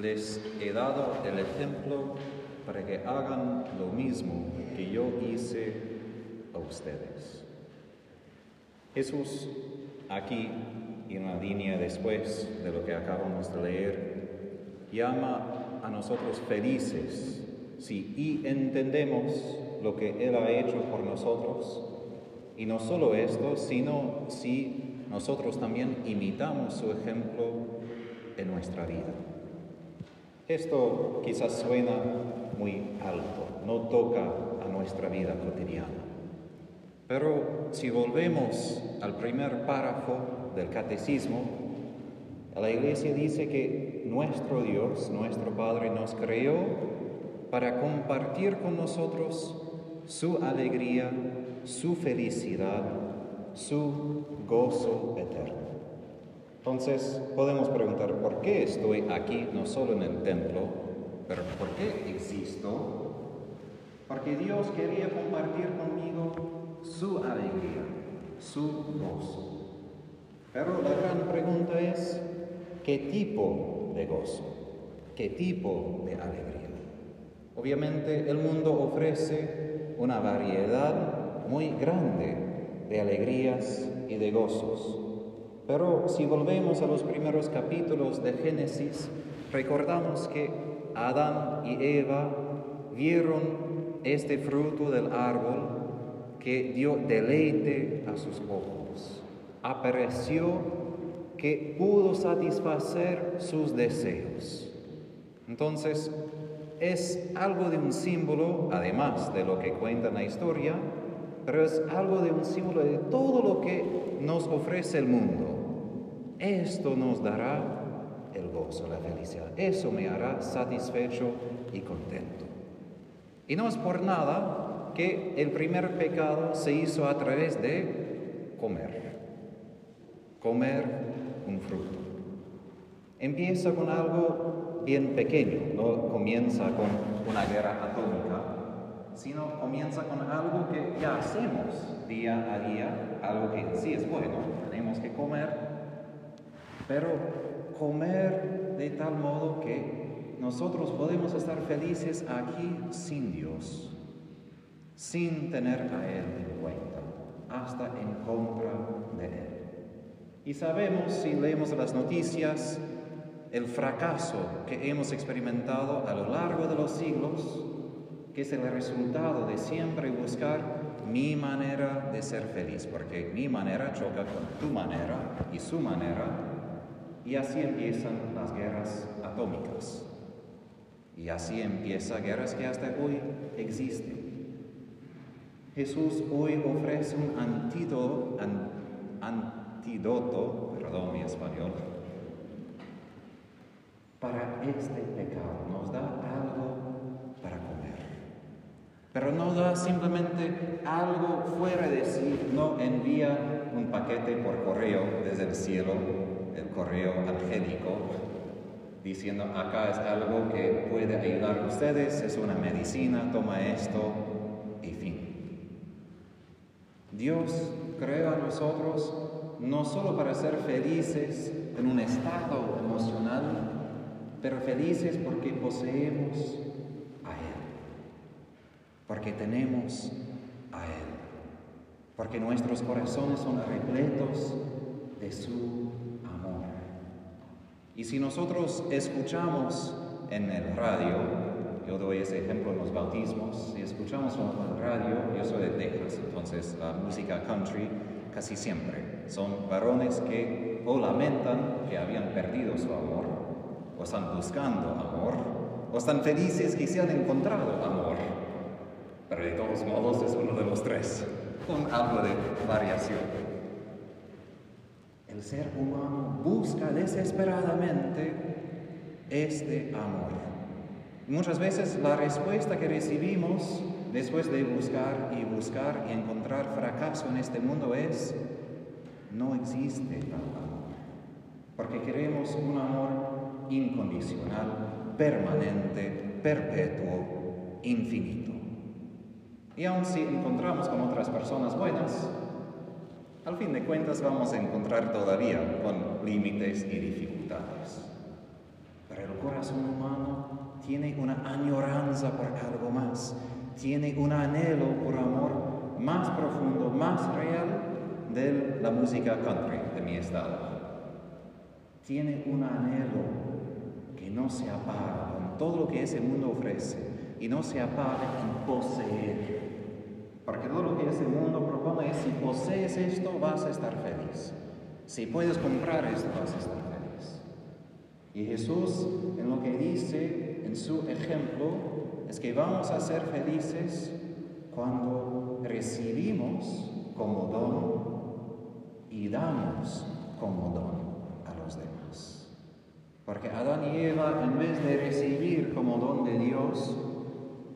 les he dado el ejemplo para que hagan lo mismo que yo hice a ustedes. Jesús aquí, en la línea después de lo que acabamos de leer, llama a nosotros felices si entendemos lo que Él ha hecho por nosotros. Y no solo esto, sino si nosotros también imitamos su ejemplo en nuestra vida. Esto quizás suena muy alto, no toca a nuestra vida cotidiana. Pero si volvemos al primer párrafo del catecismo, la iglesia dice que nuestro Dios, nuestro Padre, nos creó para compartir con nosotros su alegría, su felicidad, su gozo eterno. Entonces podemos preguntar, ¿por qué estoy aquí, no solo en el templo, pero por qué existo? Porque Dios quería compartir conmigo su alegría, su gozo. Pero la gran pregunta es, ¿qué tipo de gozo? ¿Qué tipo de alegría? Obviamente el mundo ofrece una variedad muy grande de alegrías y de gozos. Pero si volvemos a los primeros capítulos de Génesis, recordamos que Adán y Eva vieron este fruto del árbol que dio deleite a sus ojos. Apareció que pudo satisfacer sus deseos. Entonces, es algo de un símbolo, además de lo que cuenta la historia, pero es algo de un símbolo de todo lo que nos ofrece el mundo. Esto nos dará el gozo, la felicidad. Eso me hará satisfecho y contento. Y no es por nada que el primer pecado se hizo a través de comer. Comer un fruto. Empieza con algo bien pequeño, no comienza con una guerra atómica, sino comienza con algo que ya hacemos día a día, algo que sí es bueno, tenemos que comer, pero comer de tal modo que nosotros podemos estar felices aquí sin Dios, sin tener a Él en cuenta, hasta en contra de Él. Y sabemos, si leemos las noticias, el fracaso que hemos experimentado a lo largo de los siglos, que es el resultado de siempre buscar mi manera de ser feliz, porque mi manera choca con tu manera y su manera, y así empiezan las guerras atómicas. Y así empiezan guerras que hasta hoy existen. Jesús hoy ofrece un antídoto, antídoto, perdón mi español, para este pecado, nos da algo para comer. Pero no da simplemente algo fuera de sí, no envía un paquete por correo desde el cielo, el correo angélico, diciendo acá es algo que puede ayudar a ustedes, es una medicina, toma esto y fin. Dios crea a nosotros no solo para ser felices en un estado emocional, pero felices porque poseemos a Él, porque tenemos a Él, porque nuestros corazones son repletos de su. Y si nosotros escuchamos en el radio, yo doy ese ejemplo en los bautismos, si escuchamos en el radio, yo soy de Texas, entonces la música country casi siempre son varones que o lamentan que habían perdido su amor, o están buscando amor, o están felices que se han encontrado amor. Pero de todos modos es uno de los tres, con algo de variación. El ser humano busca desesperadamente este amor. Muchas veces la respuesta que recibimos después de buscar y buscar y encontrar fracaso en este mundo es, no existe tal amor. Porque queremos un amor incondicional, permanente, perpetuo, infinito. Y aun si encontramos con otras personas buenas, al fin de cuentas vamos a encontrar todavía con límites y dificultades. Pero el corazón humano tiene una añoranza por algo más, tiene un anhelo por amor más profundo, más real de la música country de mi estado. Tiene un anhelo que no se apaga con todo lo que ese mundo ofrece y no se apaga en poseer. Porque todo lo que ese mundo propone es si posees esto vas a estar feliz. Si puedes comprar esto vas a estar feliz. Y Jesús en lo que dice en su ejemplo es que vamos a ser felices cuando recibimos como don y damos como don a los demás. Porque Adán y Eva, en vez de recibir como don de Dios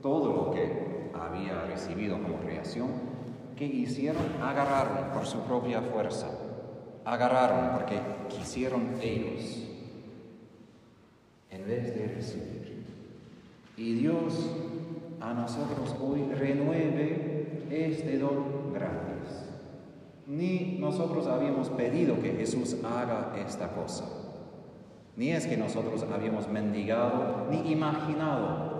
todo lo que había recibido como creación, ¿qué hicieron? Agarraron por su propia fuerza. Agarraron porque quisieron ellos, en vez de recibir. Y Dios a nosotros hoy renueve este don gratis. Ni nosotros habíamos pedido que Jesús haga esta cosa. Ni es que nosotros habíamos mendigado, ni imaginado.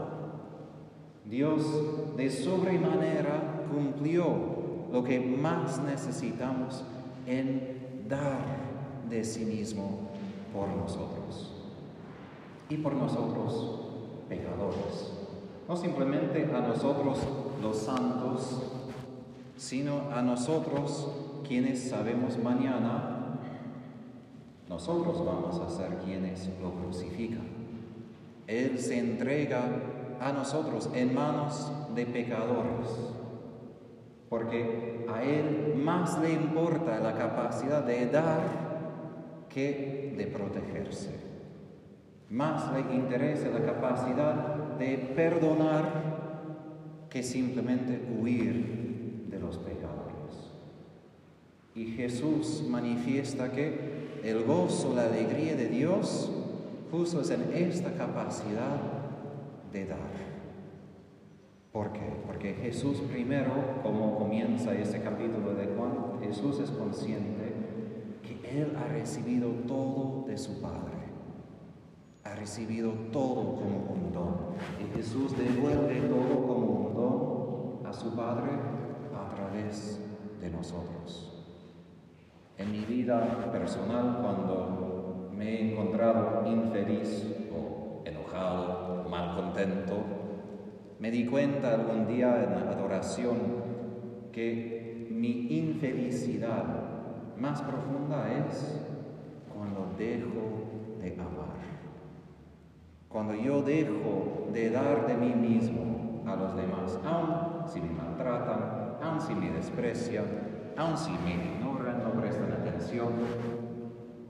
Dios de sobremanera cumplió lo que más necesitamos en dar de sí mismo por nosotros. Y por nosotros, pecadores. No simplemente a nosotros los santos, sino a nosotros quienes sabemos mañana, nosotros vamos a ser quienes lo crucifican. Él se entrega a nosotros en manos de pecadores, porque a Él más le importa la capacidad de dar que de protegerse. Más le interesa la capacidad de perdonar que simplemente huir de los pecadores. Y Jesús manifiesta que el gozo, la alegría de Dios justo es en esta capacidad de dar. ¿Por qué? Porque Jesús primero, como comienza ese capítulo de Juan, Jesús es consciente que Él ha recibido todo de su Padre. Ha recibido todo como un don. Y Jesús devuelve todo como un don a su Padre a través de nosotros. En mi vida personal, cuando me he encontrado infeliz o enojado, mal contento, me di cuenta algún día en la adoración que mi infelicidad más profunda es cuando dejo de amar. Cuando yo dejo de dar de mí mismo a los demás, aun si me maltratan, aun si me desprecian, aun si me ignoran, no prestan atención.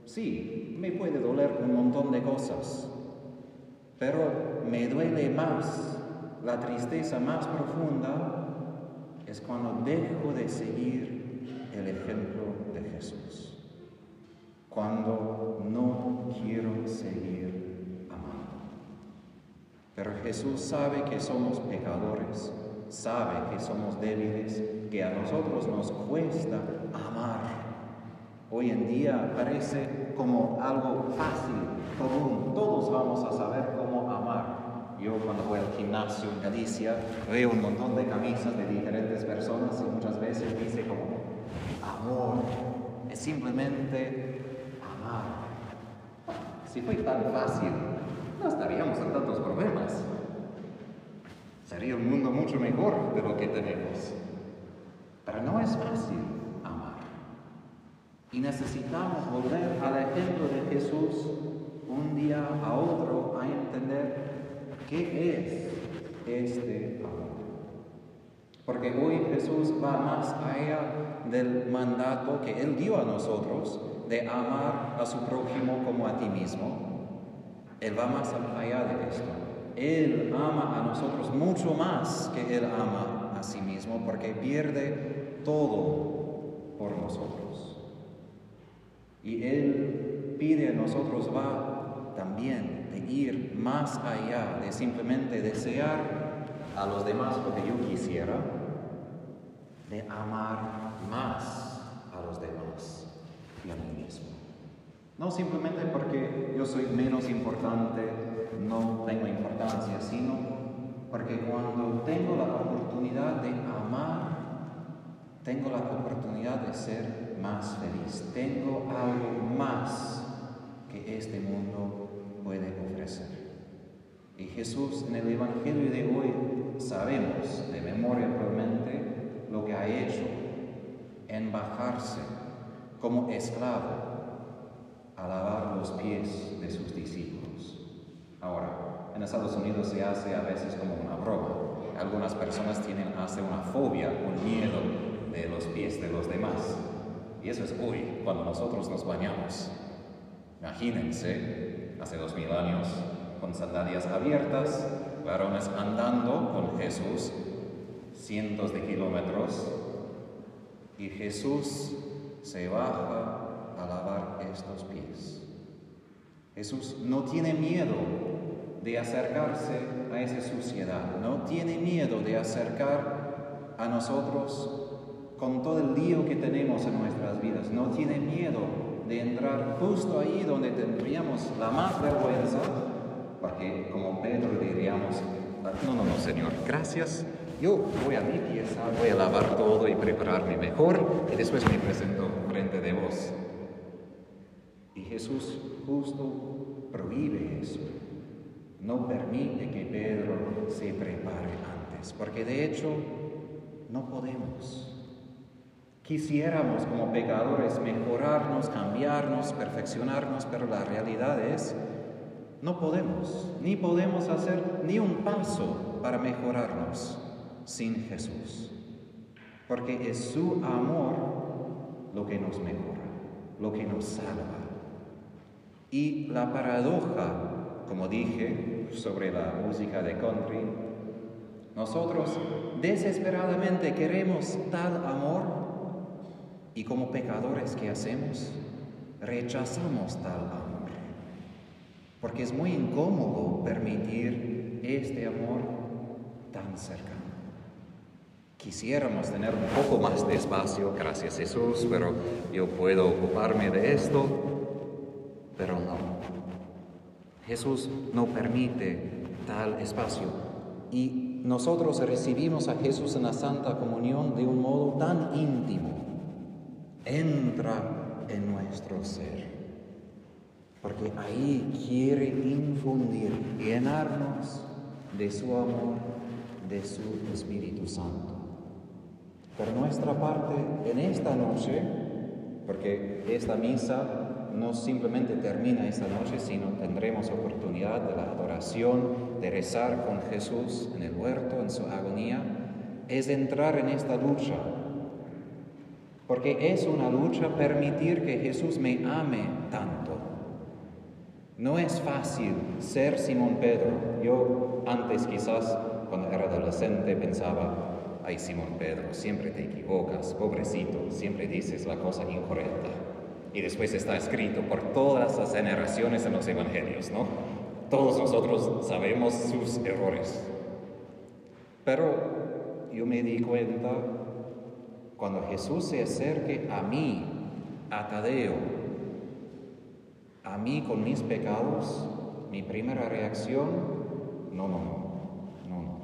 Sí, me puede doler un montón de cosas, pero me duele más, la tristeza más profunda es cuando dejo de seguir el ejemplo de Jesús, cuando no quiero seguir amando. Pero Jesús sabe que somos pecadores, sabe que somos débiles, que a nosotros nos cuesta amar. Hoy en día parece como algo fácil, común, todos vamos a saber cómo amar. Yo cuando voy al gimnasio en Galicia veo un montón de camisas de diferentes personas y muchas veces dice como amor, es simplemente amar. Si fuera tan fácil, no estaríamos en tantos problemas. Sería un mundo mucho mejor de lo que tenemos. Pero no es fácil. Y necesitamos volver al ejemplo de Jesús un día a otro a entender ¿Qué es este amor? Porque hoy Jesús va más allá del mandato que Él dio a nosotros de amar a su prójimo como a ti mismo. Él va más allá de esto. Él ama a nosotros mucho más que Él ama a sí mismo porque pierde todo por nosotros. Y Él pide a nosotros, va también de ir más allá de simplemente desear a los demás lo que yo quisiera, de amar más a los demás y a mí mismo. No simplemente porque yo soy menos importante, no tengo importancia, sino porque cuando tengo la oportunidad de amar, tengo la oportunidad de ser más feliz. Tengo algo más que este mundo puede ofrecer. Y Jesús en el Evangelio de hoy sabemos de memoria probablemente lo que ha hecho en bajarse como esclavo a lavar los pies de sus discípulos. Ahora, en Estados Unidos se hace a veces como una broma. Algunas personas tienen hace una fobia, un miedo de los pies de los demás. Y eso es hoy, cuando nosotros nos bañamos. Imagínense, hace dos mil años, con sandalias abiertas, varones andando con Jesús cientos de kilómetros, y Jesús se baja a lavar estos pies. Jesús no tiene miedo de acercarse a esa suciedad, no tiene miedo de acercar a nosotros con todo el lío que tenemos en nuestras vidas, no tiene miedo de entrar justo ahí donde tendríamos la más vergüenza, porque como Pedro diríamos, no, no, no, Señor, gracias, yo voy a mi pieza, voy a lavar todo y prepararme mejor y después me presento frente de vos. Y Jesús justo prohíbe eso. No permite que Pedro se prepare antes, porque de hecho no podemos. Quisiéramos como pecadores mejorarnos, cambiarnos, perfeccionarnos, pero la realidad es, no podemos, ni podemos hacer ni un paso para mejorarnos sin Jesús, porque es su amor lo que nos mejora, lo que nos salva. Y la paradoja, como dije, sobre la música de country, nosotros desesperadamente queremos tal amor y como pecadores que hacemos, rechazamos tal amor. Porque es muy incómodo permitir este amor tan cercano. Quisiéramos tener un poco más de espacio, gracias Jesús, pero yo puedo ocuparme de esto pero no. Jesús no permite tal espacio y nosotros recibimos a Jesús en la Santa Comunión de un modo tan íntimo. Entra en nuestro ser, porque ahí quiere infundir, llenarnos de su amor, de su Espíritu Santo. Por nuestra parte, en esta noche, porque esta misa no simplemente termina esta noche, sino tendremos oportunidad de la adoración, de rezar con Jesús en el huerto, en su agonía, es entrar en esta lucha. Porque es una lucha permitir que Jesús me ame tanto. No es fácil ser Simón Pedro. Yo antes quizás, cuando era adolescente, pensaba, ay Simón Pedro, siempre te equivocas, pobrecito, siempre dices la cosa incorrecta. Y después está escrito por todas las generaciones en los evangelios, ¿no? Todos nosotros sabemos sus errores. Pero yo me di cuenta cuando Jesús se acerque a mí, a Tadeo, a mí con mis pecados, mi primera reacción, no, no, no, no, no.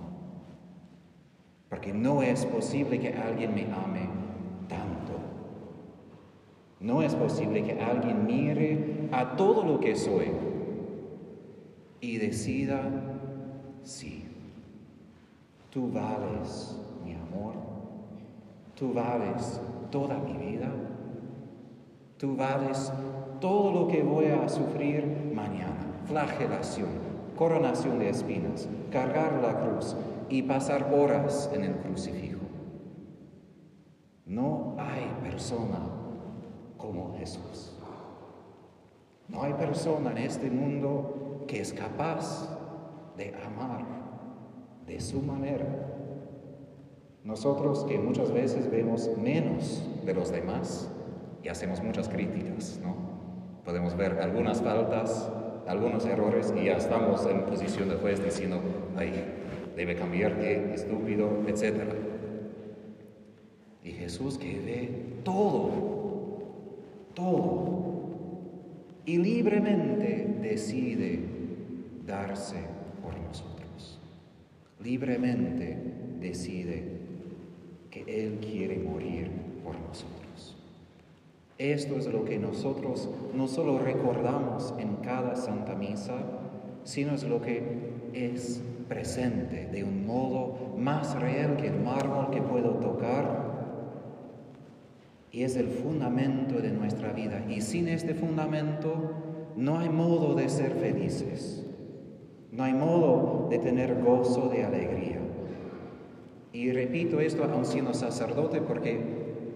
Porque no es posible que alguien me ame no es posible que alguien mire a todo lo que soy y decida, sí, tú vales mi amor, tú vales toda mi vida, tú vales todo lo que voy a sufrir mañana, flagelación, coronación de espinas, cargar la cruz y pasar horas en el crucifijo. No hay persona como Jesús. No hay persona en este mundo que es capaz de amar de su manera. Nosotros que muchas veces vemos menos de los demás y hacemos muchas críticas, ¿no? Podemos ver algunas faltas, algunos errores y ya estamos en posición de juez diciendo, ay, debe cambiar, qué estúpido, etc. Y Jesús que ve todo todo y libremente decide darse por nosotros. Libremente decide Él quiere morir por nosotros. Esto es lo que nosotros no solo recordamos en cada Santa Misa, sino es lo que es presente de un modo más real que el mármol que puedo tocar y es el fundamento de nuestra vida. Y sin este fundamento no hay modo de ser felices, no hay modo de tener gozo de alegría. Y repito esto aun siendo sacerdote porque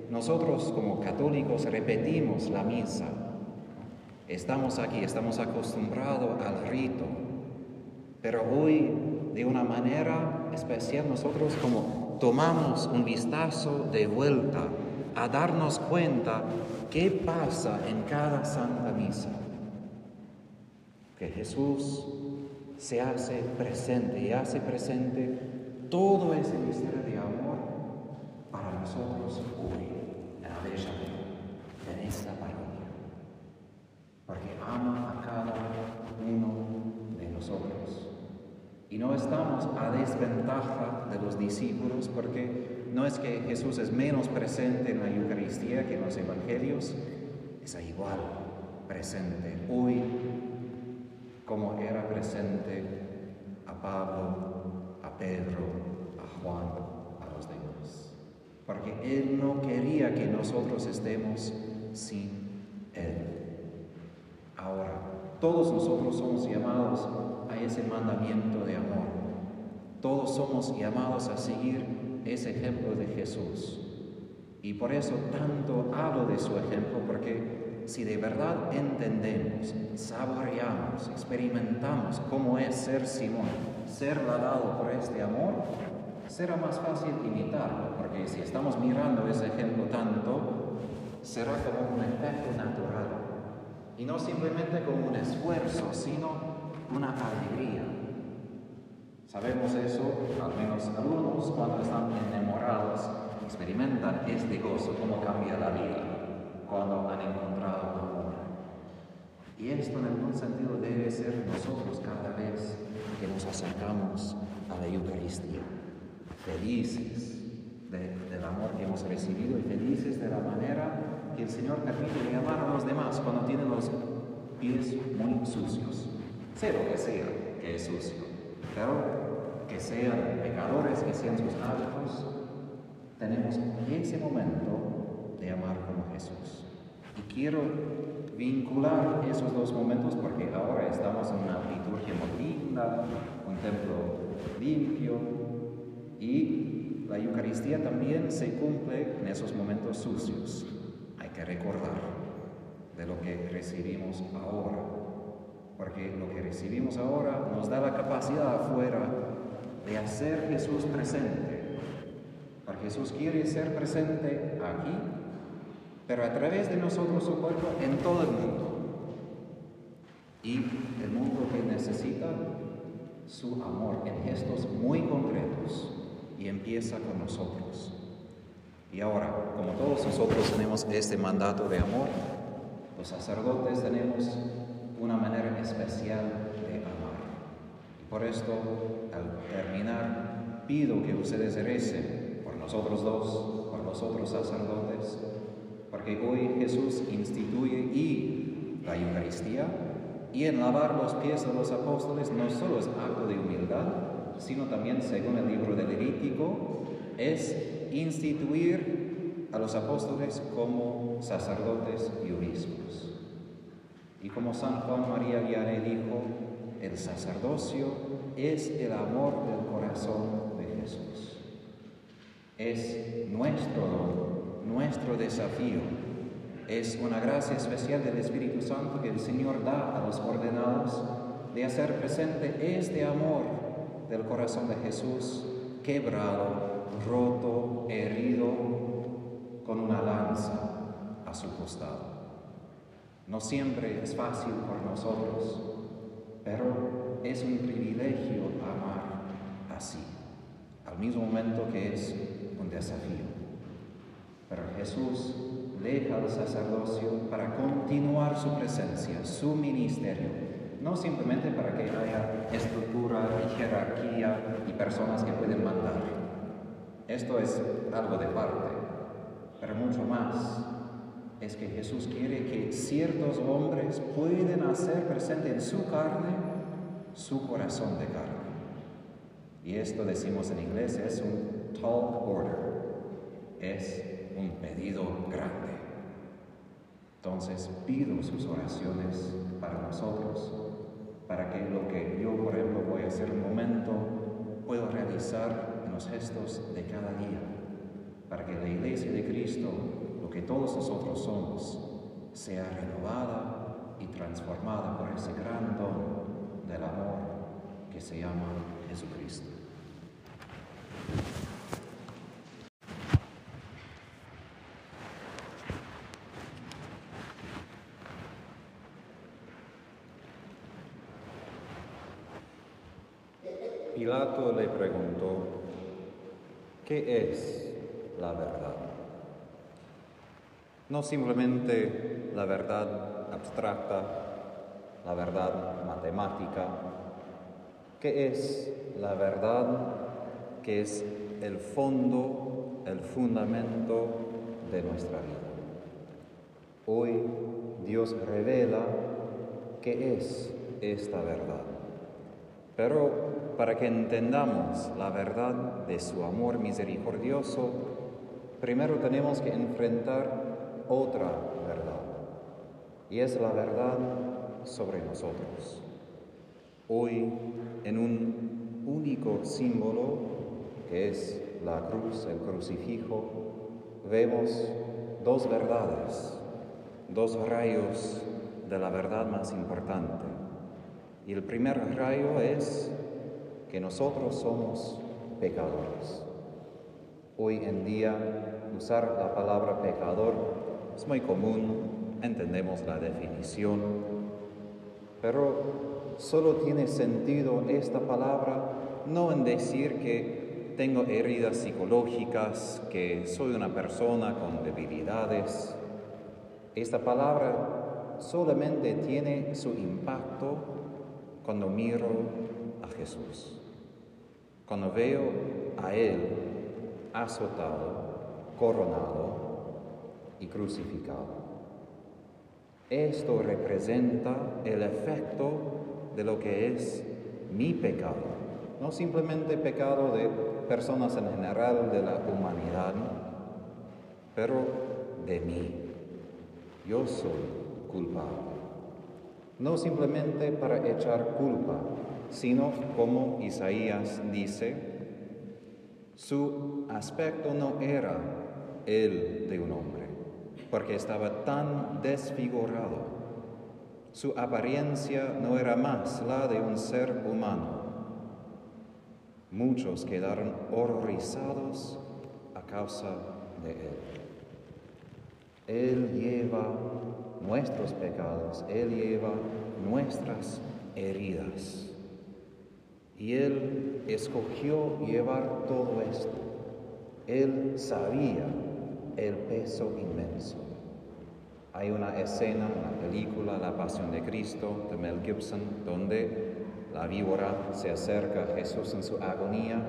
nosotros como católicos repetimos la misa. Estamos aquí, estamos acostumbrados al rito, pero hoy de una manera especial nosotros como tomamos un vistazo de vuelta a darnos cuenta qué pasa en cada santa misa. Que Jesús se hace presente y hace presente todo ese misterio de amor para nosotros hoy, en la bella en esta parroquia. Porque ama a cada uno de nosotros. Y no estamos a desventaja de los discípulos porque no es que Jesús es menos presente en la Eucaristía que en los Evangelios, es igual presente hoy como era presente a Pablo, Pedro, a Juan, a los demás. Porque Él no quería que nosotros estemos sin Él. Ahora, todos nosotros somos llamados a ese mandamiento de amor. Todos somos llamados a seguir ese ejemplo de Jesús. Y por eso tanto hablo de su ejemplo, porque si de verdad entendemos, saboreamos, experimentamos cómo es ser Simón, ser lavado por este amor, será más fácil imitarlo, porque si estamos mirando ese ejemplo tanto, será como un efecto natural. Y no simplemente como un esfuerzo, sino una alegría. Sabemos eso, al menos algunos, cuando están enamorados, experimentan este gozo, cómo cambia la vida cuando han encontrado. Y esto en algún sentido debe ser nosotros cada vez que nos acercamos a la Eucaristía, felices del amor que hemos recibido y felices de la manera que el Señor permite de amar a los demás cuando tienen los pies muy sucios, sea lo que sea que es sucio. Pero que sean pecadores, que sean sus hábitos, tenemos ese momento de amar como Jesús. Y quiero vincular esos dos momentos porque ahora estamos en una liturgia muy linda, un templo limpio y la Eucaristía también se cumple en esos momentos sucios. Hay que recordar de lo que recibimos ahora porque lo que recibimos ahora nos da la capacidad afuera de hacer Jesús presente. Porque Jesús quiere ser presente aquí, pero a través de nosotros su cuerpo en todo el mundo. Y el mundo que necesita su amor en gestos muy concretos y empieza con nosotros. Y ahora, como todos nosotros tenemos este mandato de amor, los sacerdotes tenemos una manera especial de amar. Y por esto, al terminar, pido que ustedes recen por nosotros dos, por nosotros sacerdotes, porque hoy Jesús instituye y la Eucaristía y en lavar los pies de los apóstoles no solo es acto de humildad, sino también, según el libro de Levítico, es instituir a los apóstoles como sacerdotes y obispos. Y como San Juan María Vianney dijo, el sacerdocio es el amor del corazón de Jesús. Es nuestro don, nuestro desafío. Es una gracia especial del Espíritu Santo que el Señor da a los ordenados de hacer presente este amor del corazón de Jesús quebrado, roto, herido, con una lanza a su costado. No siempre es fácil por nosotros, pero es un privilegio amar así, al mismo momento que es un desafío. Pero Jesús deja el sacerdocio para continuar su presencia, su ministerio, no simplemente para que haya estructura y jerarquía y personas que pueden mandar. Esto es algo de parte, pero mucho más es que Jesús quiere que ciertos hombres puedan hacer presente en su carne su corazón de carne. Y esto decimos en inglés es un tall order, es un pedido grande. Entonces pido sus oraciones para nosotros, para que lo que yo, por ejemplo, voy a hacer un momento, puedo realizar en los gestos de cada día, para que la iglesia de Cristo, lo que todos nosotros somos, sea renovada y transformada por ese gran don del amor que se llama Jesucristo. Pilato le preguntó, ¿qué es la verdad? No simplemente la verdad abstracta, la verdad matemática, ¿qué es la verdad que es el fondo, el fundamento de nuestra vida? Hoy Dios revela qué es esta verdad. Pero para que entendamos la verdad de su amor misericordioso, primero tenemos que enfrentar otra verdad, y es la verdad sobre nosotros. Hoy, en un único símbolo, que es la cruz, el crucifijo, vemos dos verdades, dos rayos de la verdad más importante. Y el primer rayo es que nosotros somos pecadores. Hoy en día usar la palabra pecador es muy común, entendemos la definición, pero solo tiene sentido esta palabra no en decir que tengo heridas psicológicas, que soy una persona con debilidades. Esta palabra solamente tiene su impacto cuando miro a Jesús. Cuando veo a Él azotado, coronado y crucificado. Esto representa el efecto de lo que es mi pecado, no simplemente pecado de personas en general de la humanidad, pero de mí. Yo soy culpable. No simplemente para echar culpa, sino como Isaías dice, su aspecto no era el de un hombre, porque estaba tan desfigurado. Su apariencia no era más la de un ser humano. Muchos quedaron horrorizados a causa de él. Él lleva nuestros pecados, Él lleva nuestras heridas. Y Él escogió llevar todo esto. Él sabía el peso inmenso. Hay una escena, una película, La Pasión de Cristo, de Mel Gibson, donde la víbora se acerca a Jesús en su agonía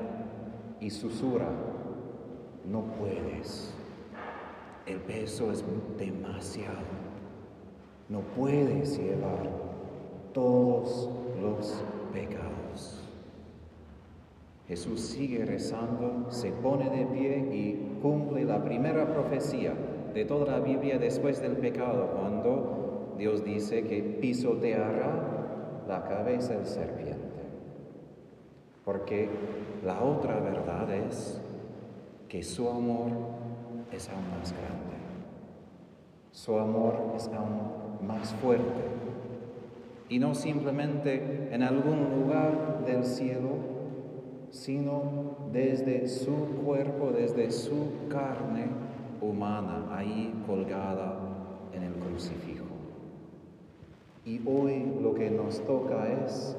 y susurra, no puedes, el peso es demasiado, no puedes llevar todos los pecados. Jesús sigue rezando, se pone de pie y cumple la primera profecía de toda la Biblia después del pecado, cuando Dios dice que pisoteará la cabeza del serpiente. Porque la otra verdad es que su amor es aún más grande. Su amor es aún más fuerte. Y no simplemente en algún lugar del cielo, sino desde su cuerpo, desde su carne humana, ahí colgada en el crucifijo. Y hoy lo que nos toca es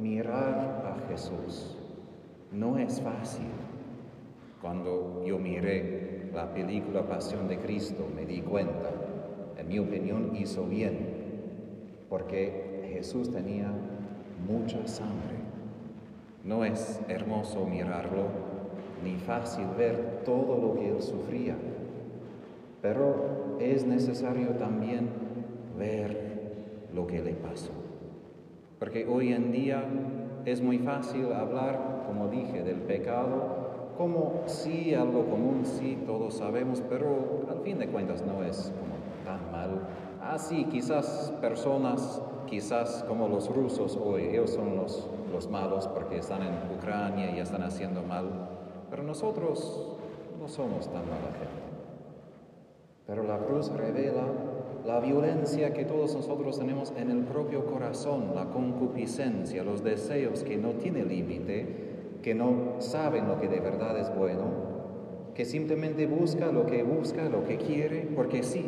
mirar a Jesús. No es fácil. Cuando yo miré la película Pasión de Cristo me di cuenta mi opinión, hizo bien, porque Jesús tenía mucha sangre. No es hermoso mirarlo, ni fácil ver todo lo que él sufría, pero es necesario también ver lo que le pasó. Porque hoy en día es muy fácil hablar, como dije, del pecado como sí, algo común, sí, todos sabemos, pero al fin de cuentas no es como tan mal. Así, ah, quizás personas, quizás como los rusos hoy, ellos son los, los malos porque están en Ucrania y están haciendo mal, pero nosotros no somos tan mala gente. Pero la cruz revela la violencia que todos nosotros tenemos en el propio corazón, la concupiscencia, los deseos que no tiene límite que no saben lo que de verdad es bueno, que simplemente busca lo que busca, lo que quiere, porque sí.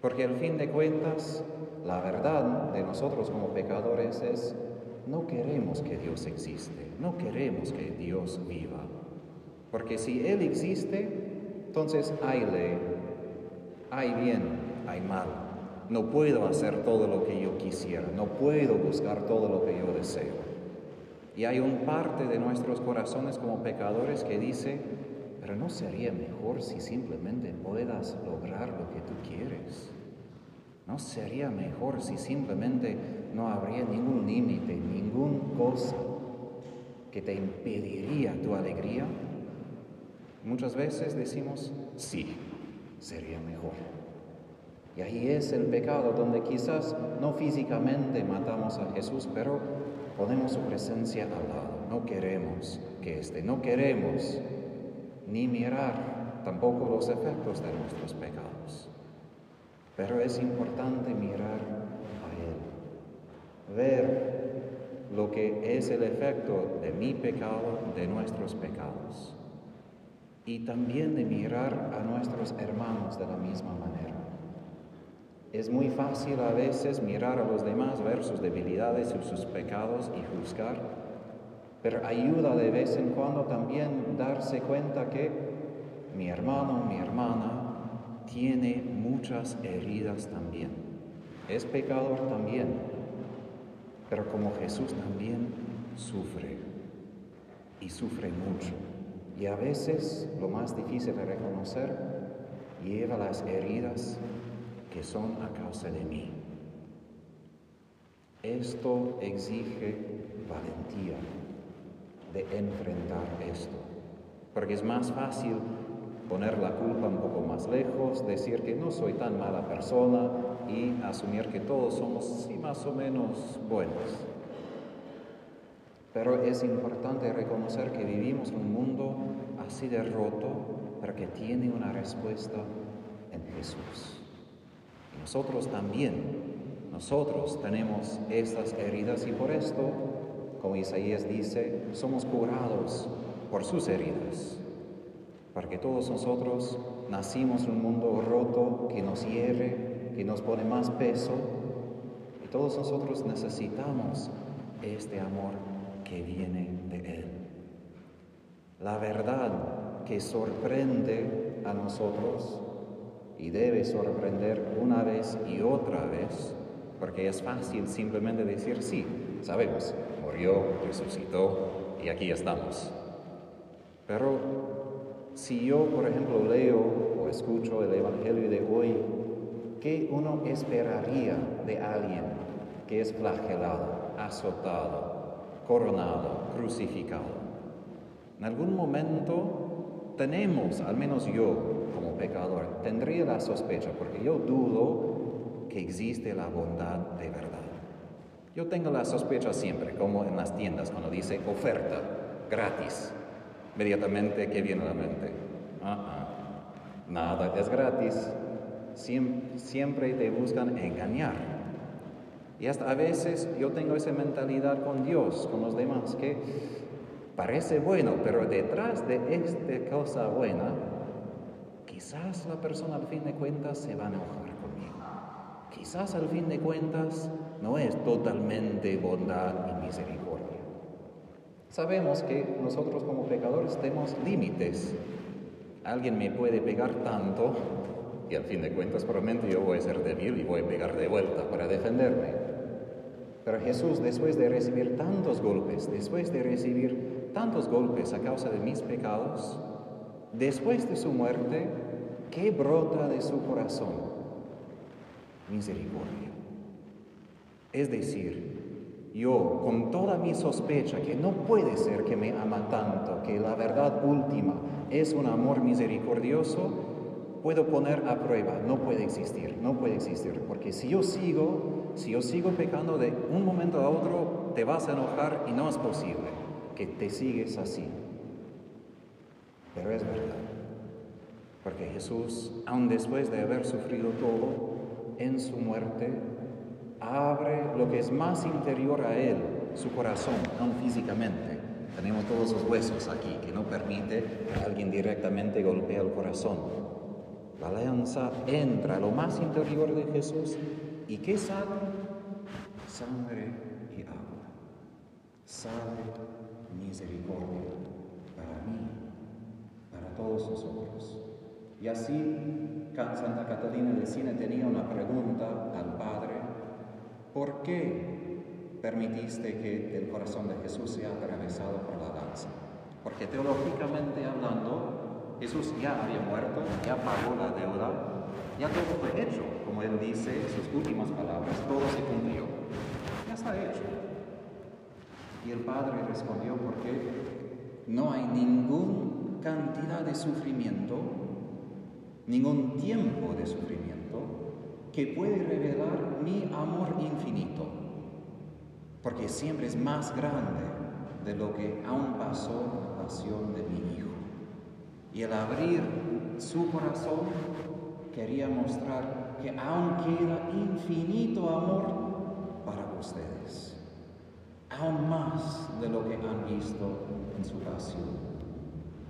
Porque al fin de cuentas, la verdad de nosotros como pecadores es, no queremos que Dios existe, no queremos que Dios viva. Porque si Él existe, entonces hay ley, hay bien, hay mal. No puedo hacer todo lo que yo quisiera, no puedo buscar todo lo que yo deseo. Y hay un parte de nuestros corazones como pecadores que dice, pero no sería mejor si simplemente puedas lograr lo que tú quieres. ¿No sería mejor si simplemente no habría ningún límite, ninguna cosa que te impediría tu alegría? Muchas veces decimos, sí, sería mejor. Y ahí es el pecado donde quizás no físicamente matamos a Jesús, pero ponemos su presencia al lado. No queremos que esté, no queremos ni mirar tampoco los efectos de nuestros pecados. Pero es importante mirar ver lo que es el efecto de mi pecado, de nuestros pecados, y también de mirar a nuestros hermanos de la misma manera. Es muy fácil a veces mirar a los demás, ver sus debilidades y sus pecados y juzgar, pero ayuda de vez en cuando también darse cuenta que mi hermano, mi hermana, tiene muchas heridas también. Es pecador también, pero como Jesús también sufre y sufre mucho. Y a veces lo más difícil de reconocer lleva las heridas que son a causa de mí. Esto exige valentía de enfrentar esto, porque es más fácil poner la culpa un poco más lejos, decir que no soy tan mala persona y asumir que todos somos sí más o menos buenos. Pero es importante reconocer que vivimos en un mundo así de roto, pero que tiene una respuesta en Jesús. Nosotros también, nosotros tenemos estas heridas y por esto, como Isaías dice, somos curados por sus heridas. Porque todos nosotros nacimos en un mundo roto que nos hierre, que nos pone más peso. Y todos nosotros necesitamos este amor que viene de Él. La verdad que sorprende a nosotros y debe sorprender una vez y otra vez, porque es fácil simplemente decir, sí, sabemos, murió, resucitó y aquí estamos. Pero si yo, por ejemplo, leo o escucho el Evangelio de hoy, ¿qué uno esperaría de alguien que es flagelado, azotado, coronado, crucificado? En algún momento tenemos, al menos yo, como pecador, tendría la sospecha, porque yo dudo que existe la bondad de verdad. Yo tengo la sospecha siempre, como en las tiendas, cuando dice oferta, gratis, inmediatamente, ¿qué viene a la mente? Ah, ah, nada es gratis, siempre te buscan engañar. Y hasta a veces yo tengo esa mentalidad con Dios, con los demás, que parece bueno, pero detrás de esta cosa buena Quizás la persona al fin de cuentas se va a enojar conmigo. Quizás al fin de cuentas no es totalmente bondad y misericordia. Sabemos que nosotros como pecadores tenemos límites. Alguien me puede pegar tanto Y al fin de cuentas, probablemente yo voy a ser débil y voy a pegar de vuelta para defenderme. Pero Jesús, después de recibir tantos golpes, después de recibir tantos golpes a causa de mis pecados, después de su muerte, ¿qué brota de su corazón? Misericordia. Es decir, yo con toda mi sospecha que no puede ser que me ama tanto, que la verdad última es un amor misericordioso, puedo poner a prueba, no puede existir, no puede existir, porque si yo sigo, si yo sigo pecando de un momento a otro, te vas a enojar y no es posible que te sigues así. Pero es verdad, porque Jesús, aun después de haber sufrido todo en su muerte, abre lo que es más interior a Él, su corazón, aun físicamente. Tenemos todos los huesos aquí que no permite que alguien directamente golpee el corazón. La alianza entra a lo más interior de Jesús y ¿qué sale? Sangre y agua. Sale misericordia para mí, para todos nosotros. Y así Santa Catalina de Sina tenía una pregunta al Padre, ¿por qué permitiste que el corazón de Jesús sea atravesado por la lanza? Porque teológicamente hablando, Jesús ya había muerto, ya pagó la deuda, ya todo fue hecho. Como él dice en sus últimas palabras, todo se cumplió. Ya está hecho. Y el Padre respondió, porque no hay ninguna cantidad de sufrimiento, ningún tiempo de sufrimiento que puede revelar mi amor infinito, porque siempre es más grande de lo que aún pasó la pasión de mi Hijo. Y el abrir su corazón quería mostrar que aún queda infinito amor para ustedes, aún más de lo que han visto en su pasión,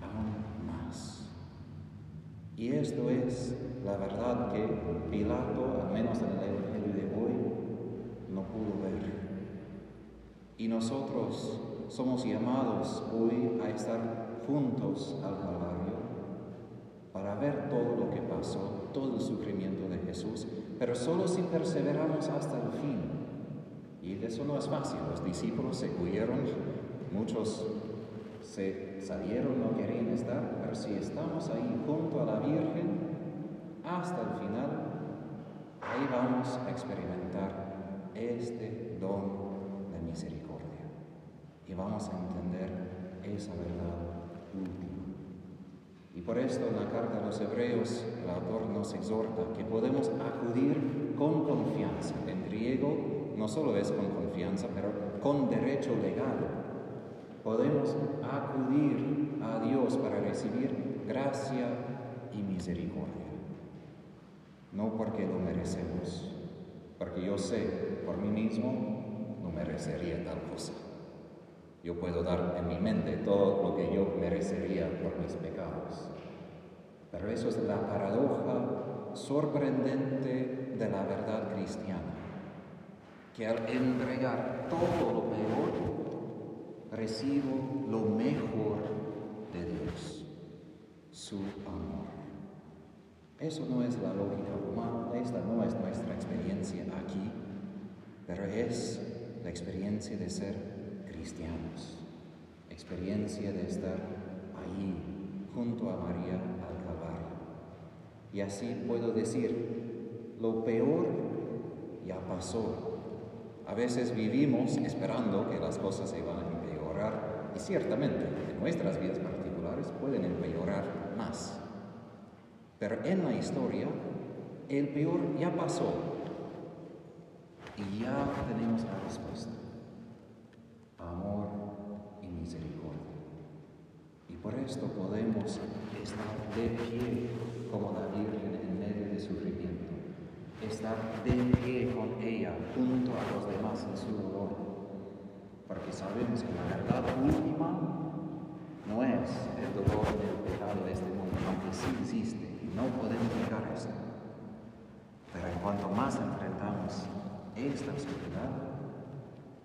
aún más. Y esto es la verdad que Pilato, al menos en el Evangelio de hoy, no pudo ver. Y nosotros somos llamados hoy a estar juntos al Calvario ver todo lo que pasó, todo el sufrimiento de Jesús, pero solo si perseveramos hasta el fin. Y eso no es fácil, los discípulos se huyeron, muchos se salieron, no querían estar, pero si estamos ahí junto a la Virgen hasta el final, ahí vamos a experimentar este don de misericordia y vamos a entender esa verdad última. Y por esto en la carta a los hebreos el autor nos exhorta que podemos acudir con confianza. En griego no solo es con confianza, pero con derecho legal. Podemos acudir a Dios para recibir gracia y misericordia. No porque lo merecemos, porque yo sé por mí mismo no merecería tal cosa. Yo puedo dar en mi mente todo lo que yo merecería por mis pecados. Pero eso es la paradoja sorprendente de la verdad cristiana, que al entregar todo lo peor, recibo lo mejor de Dios, su amor. Eso no es la lógica humana, esta no es nuestra experiencia aquí, pero es la experiencia de ser experiencia de estar ahí junto a María al Calvario. Y así puedo decir, lo peor ya pasó. A veces vivimos esperando que las cosas se van a empeorar y ciertamente en nuestras vidas particulares pueden empeorar más. Pero en la historia el peor ya pasó y ya tenemos la respuesta amor y misericordia. Y por esto podemos estar de pie como la Virgen en medio de sufrimiento, estar de pie con ella junto a los demás en su dolor, porque sabemos que la verdad última no es el dolor del pecado de este mundo, aunque sí existe y no podemos negar eso. Pero en cuanto más enfrentamos esta oscuridad,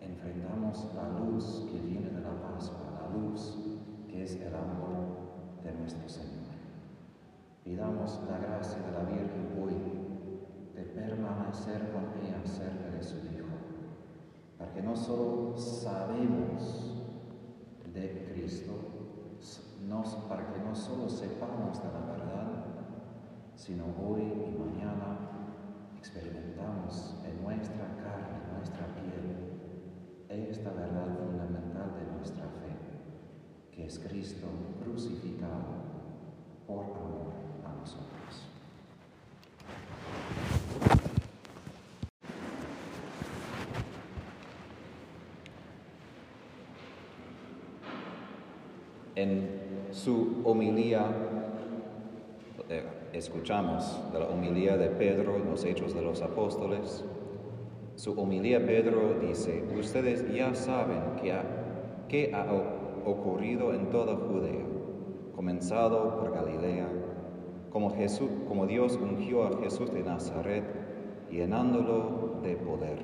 enfrentamos la luz que viene de la Pascua, la luz que es el amor de nuestro Señor. Pidamos la gracia de la Virgen hoy de permanecer con ella cerca de su Hijo, para que no solo sabemos de Cristo, para que no solo sepamos de la verdad, sino hoy y mañana experimentamos en nuestra carne, en nuestra piel, esta verdad fundamental de nuestra fe, que es Cristo crucificado por amor a nosotros. En su homilía, eh, escuchamos de la homilía de Pedro en los Hechos de los Apóstoles, su homilía Pedro dice, ustedes ya saben que ha, que ha ocurrido en toda Judea, comenzado por Galilea, como, Jesús, como Dios ungió a Jesús de Nazaret, llenándolo de poder.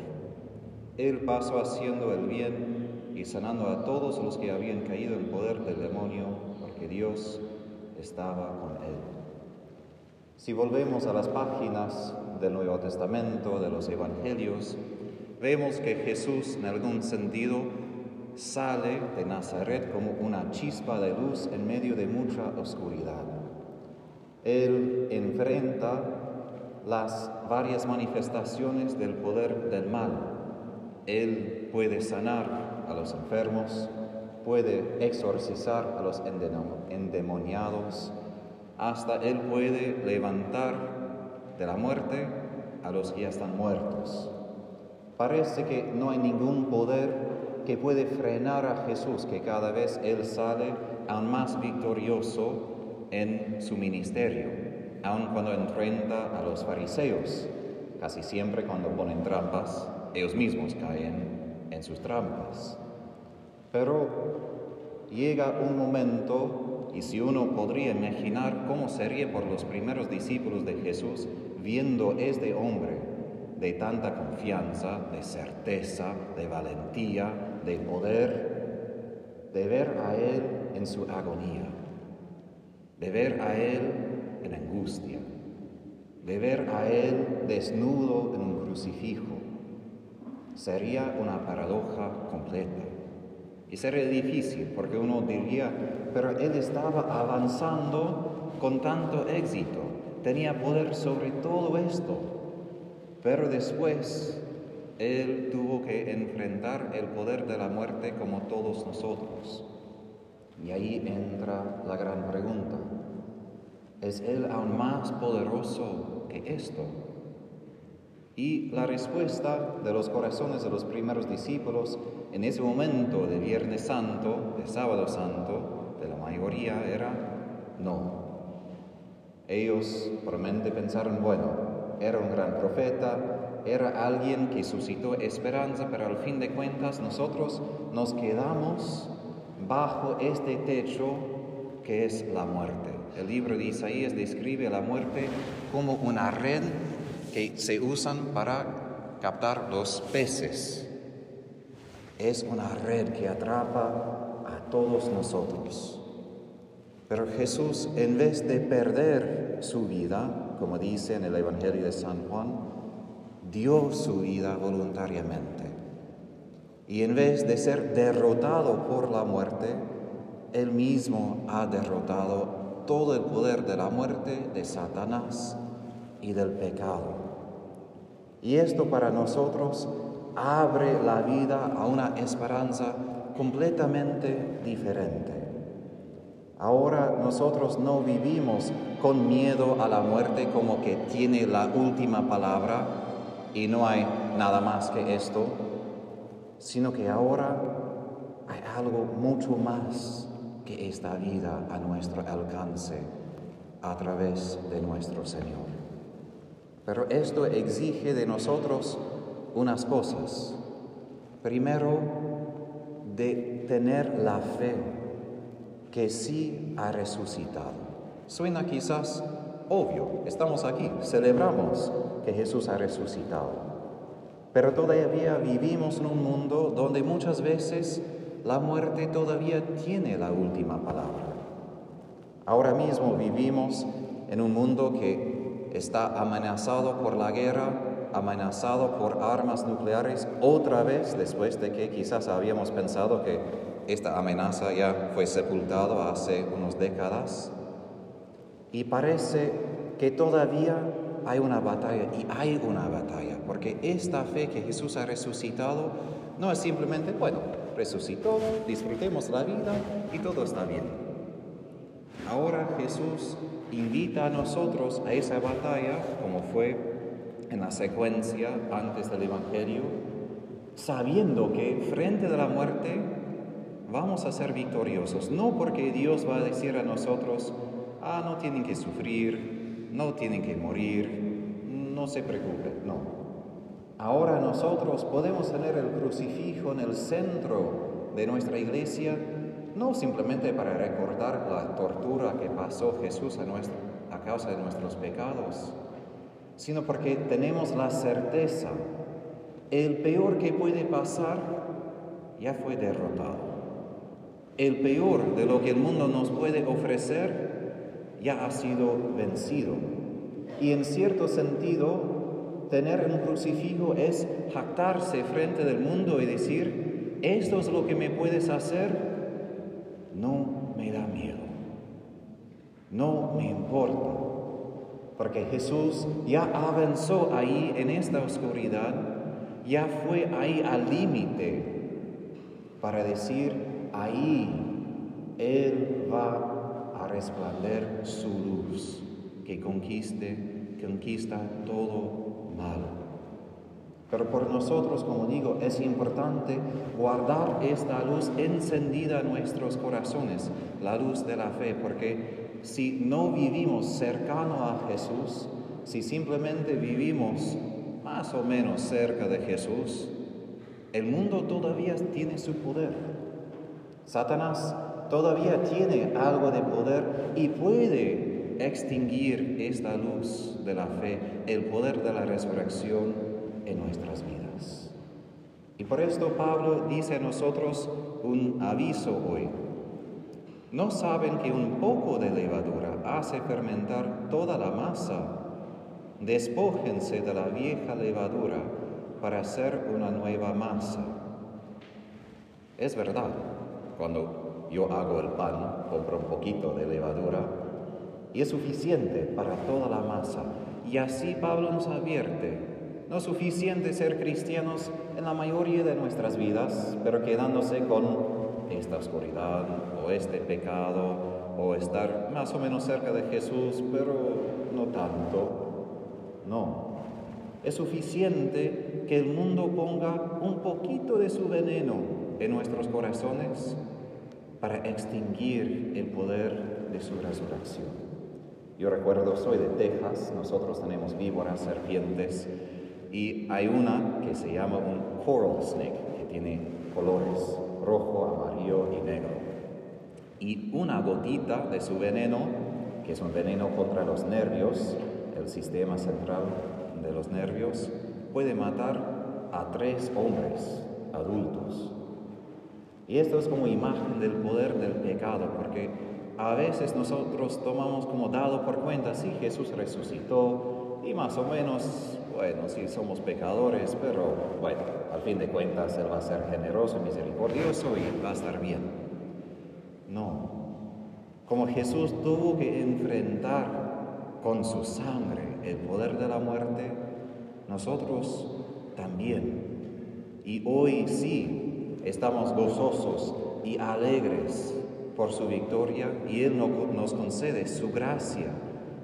Él pasó haciendo el bien y sanando a todos los que habían caído en poder del demonio, porque Dios estaba con él. Si volvemos a las páginas del Nuevo Testamento, de los Evangelios, vemos que Jesús en algún sentido sale de Nazaret como una chispa de luz en medio de mucha oscuridad. Él enfrenta las varias manifestaciones del poder del mal. Él puede sanar a los enfermos, puede exorcizar a los endemoniados, hasta Él puede levantar de la muerte a los que ya están muertos. Parece que no hay ningún poder que puede frenar a Jesús, que cada vez Él sale aún más victorioso en su ministerio, aun cuando enfrenta a los fariseos. Casi siempre cuando ponen trampas, ellos mismos caen en sus trampas. Pero llega un momento, y si uno podría imaginar cómo sería por los primeros discípulos de Jesús viendo este hombre de tanta confianza, de certeza, de valentía, de poder, de ver a Él en su agonía, de ver a Él en angustia, de ver a Él desnudo en un crucifijo, sería una paradoja completa. Y sería difícil porque uno diría, pero él estaba avanzando con tanto éxito, tenía poder sobre todo esto, pero después él tuvo que enfrentar el poder de la muerte como todos nosotros. Y ahí entra la gran pregunta. ¿Es Él aún más poderoso que esto? Y la respuesta de los corazones de los primeros discípulos en ese momento de Viernes Santo, de Sábado Santo, de la mayoría era no. Ellos probablemente pensaron, bueno, era un gran profeta, era alguien que suscitó esperanza, pero al fin de cuentas nosotros nos quedamos bajo este techo que es la muerte. El libro de Isaías describe la muerte como una red que se usan para captar los peces. Es una red que atrapa a todos nosotros. Pero Jesús, en vez de perder su vida, como dice en el Evangelio de San Juan, dio su vida voluntariamente. Y en vez de ser derrotado por la muerte, Él mismo ha derrotado todo el poder de la muerte de Satanás y del pecado. Y esto para nosotros abre la vida a una esperanza completamente diferente. Ahora nosotros no vivimos con miedo a la muerte como que tiene la última palabra y no hay nada más que esto, sino que ahora hay algo mucho más que esta vida a nuestro alcance a través de nuestro Señor. Pero esto exige de nosotros unas cosas. Primero, de tener la fe que sí ha resucitado. Suena quizás obvio, estamos aquí, celebramos que Jesús ha resucitado. Pero todavía vivimos en un mundo donde muchas veces la muerte todavía tiene la última palabra. Ahora mismo vivimos en un mundo que está amenazado por la guerra, amenazado por armas nucleares, otra vez después de que quizás habíamos pensado que esta amenaza ya fue sepultada hace unas décadas. Y parece que todavía hay una batalla, y hay una batalla, porque esta fe que Jesús ha resucitado no es simplemente, bueno, resucitó, disfrutemos la vida y todo está bien. Ahora Jesús invita a nosotros a esa batalla, como fue en la secuencia antes del Evangelio, sabiendo que frente de la muerte vamos a ser victoriosos, no porque Dios va a decir a nosotros, ah, no tienen que sufrir, no tienen que morir, no se preocupen, no. Ahora nosotros podemos tener el crucifijo en el centro de nuestra iglesia, no simplemente para recordar la tortura que pasó Jesús a, nuestra, a causa de nuestros pecados, sino porque tenemos la certeza, el peor que puede pasar ya fue derrotado. El peor de lo que el mundo nos puede ofrecer ya ha sido vencido. Y en cierto sentido, tener un crucifijo es jactarse frente del mundo y decir, esto es lo que me puedes hacer, no me da miedo, no me importa, porque Jesús ya avanzó ahí en esta oscuridad, ya fue ahí al límite para decir, ahí Él va resplandecer su luz, que conquiste, conquista todo mal. Pero por nosotros, como digo, es importante guardar esta luz encendida en nuestros corazones, la luz de la fe, porque si no vivimos cercano a Jesús, si simplemente vivimos más o menos cerca de Jesús, el mundo todavía tiene su poder. Satanás todavía tiene algo de poder y puede extinguir esta luz de la fe, el poder de la resurrección en nuestras vidas. Y por esto Pablo dice a nosotros un aviso hoy. ¿No saben que un poco de levadura hace fermentar toda la masa? Despójense de la vieja levadura para hacer una nueva masa. Es verdad, cuando yo hago el pan, compro un poquito de levadura y es suficiente para toda la masa. Y así Pablo nos advierte, no es suficiente ser cristianos en la mayoría de nuestras vidas, pero quedándose con esta oscuridad o este pecado o estar más o menos cerca de Jesús, pero no tanto. No, es suficiente que el mundo ponga un poquito de su veneno en nuestros corazones para extinguir el poder de su resurrección. Yo recuerdo, soy de Texas, nosotros tenemos víboras, serpientes, y hay una que se llama un coral snake, que tiene colores rojo, amarillo y negro. Y una gotita de su veneno, que es un veneno contra los nervios, el sistema central de los nervios, puede matar a tres hombres adultos y esto es como imagen del poder del pecado, porque a veces nosotros tomamos como dado por cuenta, sí, Jesús resucitó y más o menos, bueno, sí somos pecadores, pero bueno, al fin de cuentas Él va a ser generoso y misericordioso y va a estar bien. No, como Jesús tuvo que enfrentar con su sangre el poder de la muerte, nosotros también. Y hoy sí estamos gozosos y alegres por su victoria y Él nos concede su gracia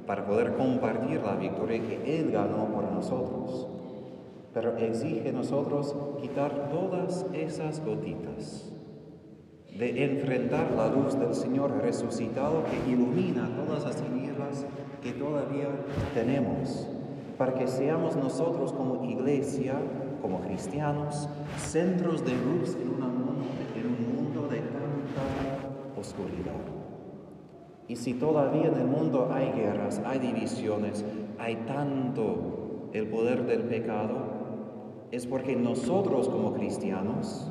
para poder compartir la victoria que Él ganó por nosotros. Pero exige nosotros quitar todas esas gotitas, de enfrentar la luz del Señor resucitado que ilumina todas las tinieblas que todavía tenemos, para que seamos nosotros como iglesia como cristianos, centros de luz en, en un mundo de tanta oscuridad. Y si todavía en el mundo hay guerras, hay divisiones, hay tanto el poder del pecado, es porque nosotros como cristianos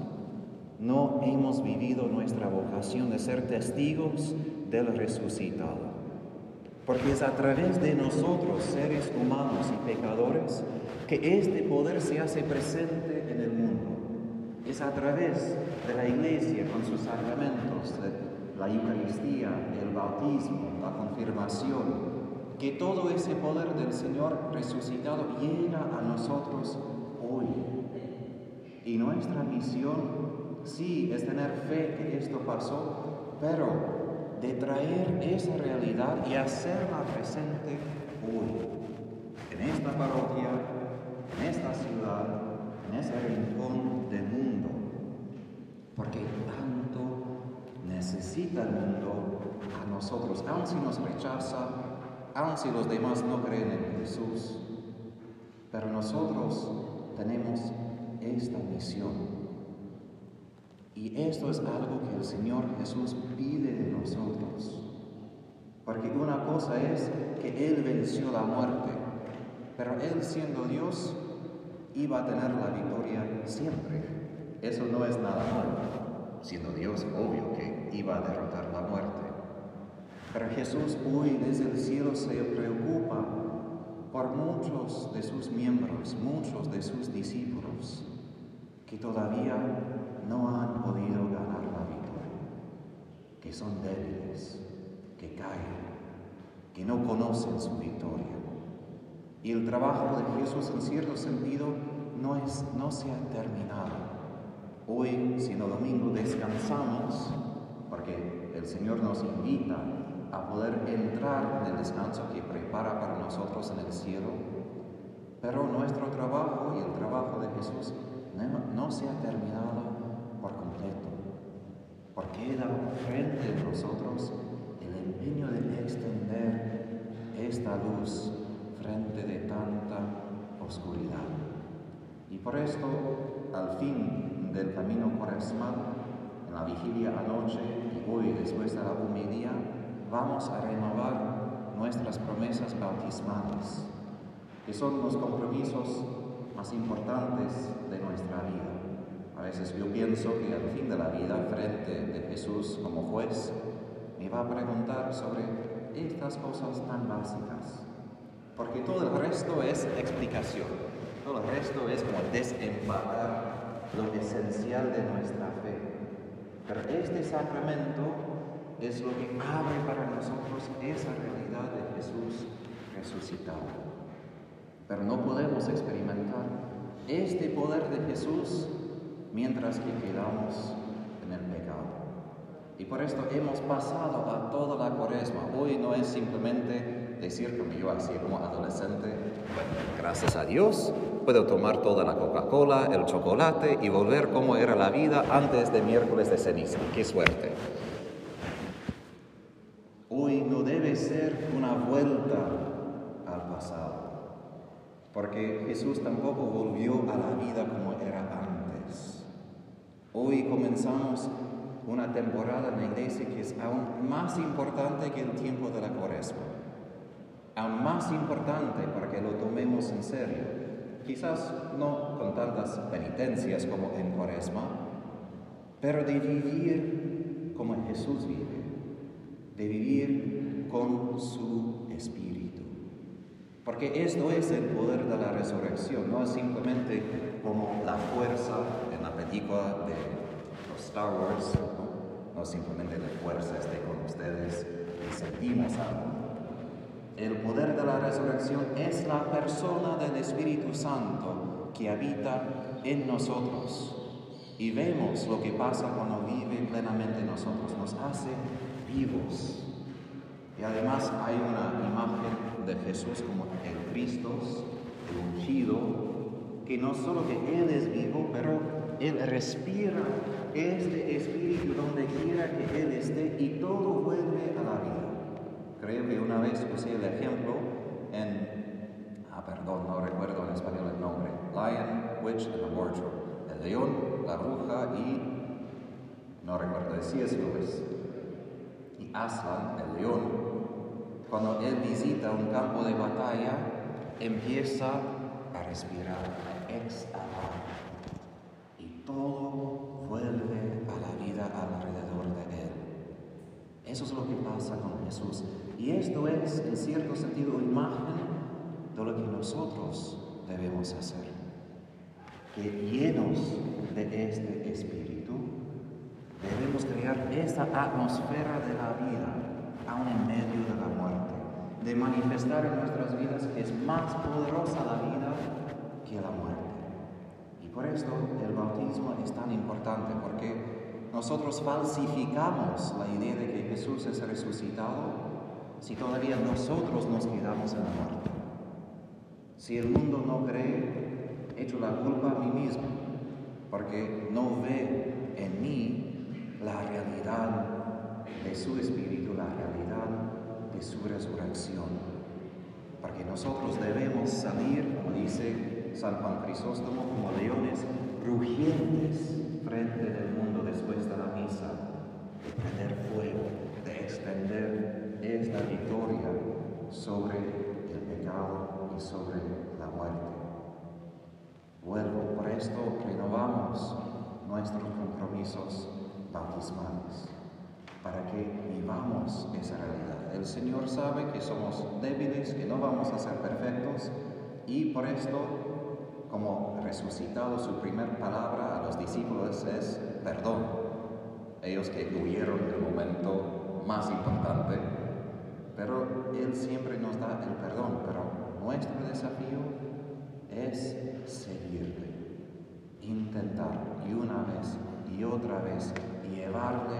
no hemos vivido nuestra vocación de ser testigos del resucitado. porque es a través de nosotros, seres humanos y pecadores, que este poder se hace presente en el mundo. Es a través de la iglesia con sus sacramentos, la Eucaristía, el bautismo, la confirmación, que todo ese poder del Señor resucitado llega a nosotros hoy. Y nuestra misión, sí, es tener fe que esto pasó, pero de traer esa realidad y hacerla presente hoy, en esta parroquia, en esta ciudad, en ese rincón del mundo, porque tanto necesita el mundo a nosotros, aun si nos rechaza, aun si los demás no creen en Jesús, pero nosotros tenemos esta misión y esto es algo que el Señor Jesús pide de nosotros. Porque una cosa es que Él venció la muerte, pero Él siendo Dios iba a tener la victoria siempre. Eso no es nada nuevo. Siendo Dios, obvio que iba a derrotar la muerte. Pero Jesús hoy desde el cielo se preocupa por muchos de sus miembros, muchos de sus discípulos, que todavía no han podido ganar la victoria, que son débiles, que caen, que no conocen su victoria. Y el trabajo de Jesús en cierto sentido no, es, no se ha terminado. Hoy, siendo domingo, descansamos porque el Señor nos invita a poder entrar en el descanso que prepara para nosotros en el cielo. Pero nuestro trabajo y el trabajo de Jesús no, no se ha terminado por completo, porque queda frente a nosotros el empeño de extender esta luz frente de tanta oscuridad. Y por esto, al fin del camino cuaresmal, la vigilia anoche y hoy después de la humildad, vamos a renovar nuestras promesas bautismales, que son los compromisos más importantes de nuestra vida. A veces yo pienso que al fin de la vida, frente de Jesús como juez, me va a preguntar sobre estas cosas tan básicas. Porque todo el resto es explicación, todo el resto es como desempacar lo esencial de nuestra fe. Pero este sacramento es lo que abre para nosotros esa realidad de Jesús resucitado. Pero no podemos experimentar este poder de Jesús mientras que quedamos en el pecado. Y por esto hemos pasado a toda la cuaresma. Hoy no es simplemente decir como yo así como adolescente, bueno, gracias a Dios puedo tomar toda la Coca-Cola, el chocolate y volver como era la vida antes de miércoles de ceniza. ¡Qué suerte! Hoy no debe ser una vuelta al pasado, porque Jesús tampoco volvió a la vida como era antes. Hoy comenzamos una temporada en la iglesia que es aún más importante que el tiempo de la cuaresma. Aún más importante para que lo tomemos en serio. Quizás no con tantas penitencias como en cuaresma, pero de vivir como Jesús vive, de vivir con su espíritu. Porque esto es el poder de la resurrección, no es simplemente como la fuerza en la película de los Star Wars, no, simplemente la fuerza esté con ustedes y sentimos algo. El poder de la resurrección es la persona del Espíritu Santo que habita en nosotros. Y vemos lo que pasa cuando vive plenamente en nosotros, nos hace vivos. Y además hay una imagen de Jesús como el Cristo, el ungido, que no solo que Él es vivo, pero Él respira este espíritu donde quiera que Él esté y todo vuelve a la vida. Creo que una vez usé el ejemplo en, ah, perdón, no recuerdo en español el nombre, Lion, Witch and the Wardrobe, el león, la bruja y, no recuerdo, decía es y Aslan, el león, cuando él visita un campo de batalla, empieza a respirar exhalar y todo vuelve a la vida alrededor de Él. Eso es lo que pasa con Jesús. Y esto es, en cierto sentido, imagen de lo que nosotros debemos hacer. Que llenos de este espíritu, debemos crear esta atmósfera de la vida, aún en medio de la muerte, de manifestar en nuestras vidas que es más poderosa la vida que la muerte. Y por esto el bautismo es tan importante, porque nosotros falsificamos la idea de que Jesús es resucitado si todavía nosotros nos quedamos en la muerte. Si el mundo no cree, echo la culpa a mí mismo, porque no ve en mí la realidad de su espíritu, la realidad de su resurrección. Porque nosotros debemos salir, como dice San Juan Crisóstomo, como leones rugientes frente del mundo después de la misa, de prender fuego, de extender esta victoria sobre el pecado y sobre la muerte. Vuelvo, por esto renovamos nuestros compromisos bautismales, para que vivamos esa realidad. El Señor sabe que somos débiles, que no vamos a ser perfectos, y por esto, como resucitado, su primera palabra a los discípulos es perdón. Ellos que huyeron el momento más importante, pero Él siempre nos da el perdón, pero nuestro desafío es seguirle, intentar y una vez y otra vez llevarle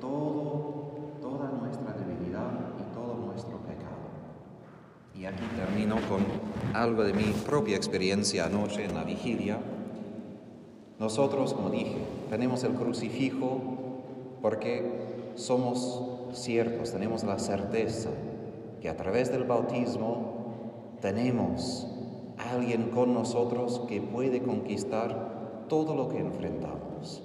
todo, toda nuestra debilidad y todo nuestro pecado. Y aquí termino con algo de mi propia experiencia anoche en la vigilia. Nosotros, como dije, tenemos el crucifijo porque somos ciertos, tenemos la certeza que a través del bautismo tenemos alguien con nosotros que puede conquistar todo lo que enfrentamos.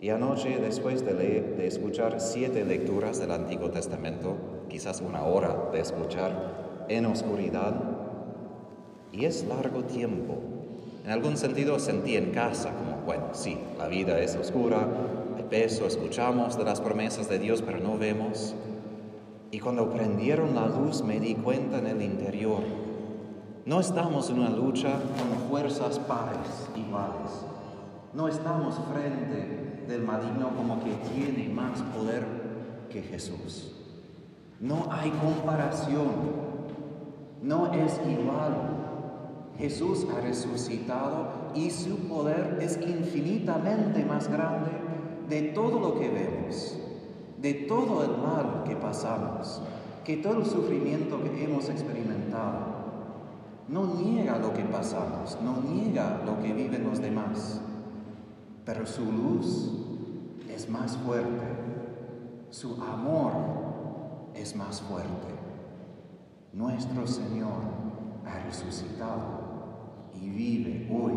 Y anoche, después de, de escuchar siete lecturas del Antiguo Testamento, quizás una hora de escuchar en oscuridad, y es largo tiempo. En algún sentido sentí en casa como, bueno, sí, la vida es oscura, hay peso, escuchamos de las promesas de Dios, pero no vemos. Y cuando prendieron la luz me di cuenta en el interior no estamos en una lucha con fuerzas pares iguales. No estamos frente del maligno como que tiene más poder que Jesús. No hay comparación. No es igual. Jesús ha resucitado y su poder es infinitamente más grande de todo lo que vemos, de todo el mal que pasamos, que todo el sufrimiento que hemos experimentado no niega lo que pasamos, no niega lo que viven los demás, pero su luz es más fuerte, su amor es más fuerte. Nuestro Señor ha resucitado y vive hoy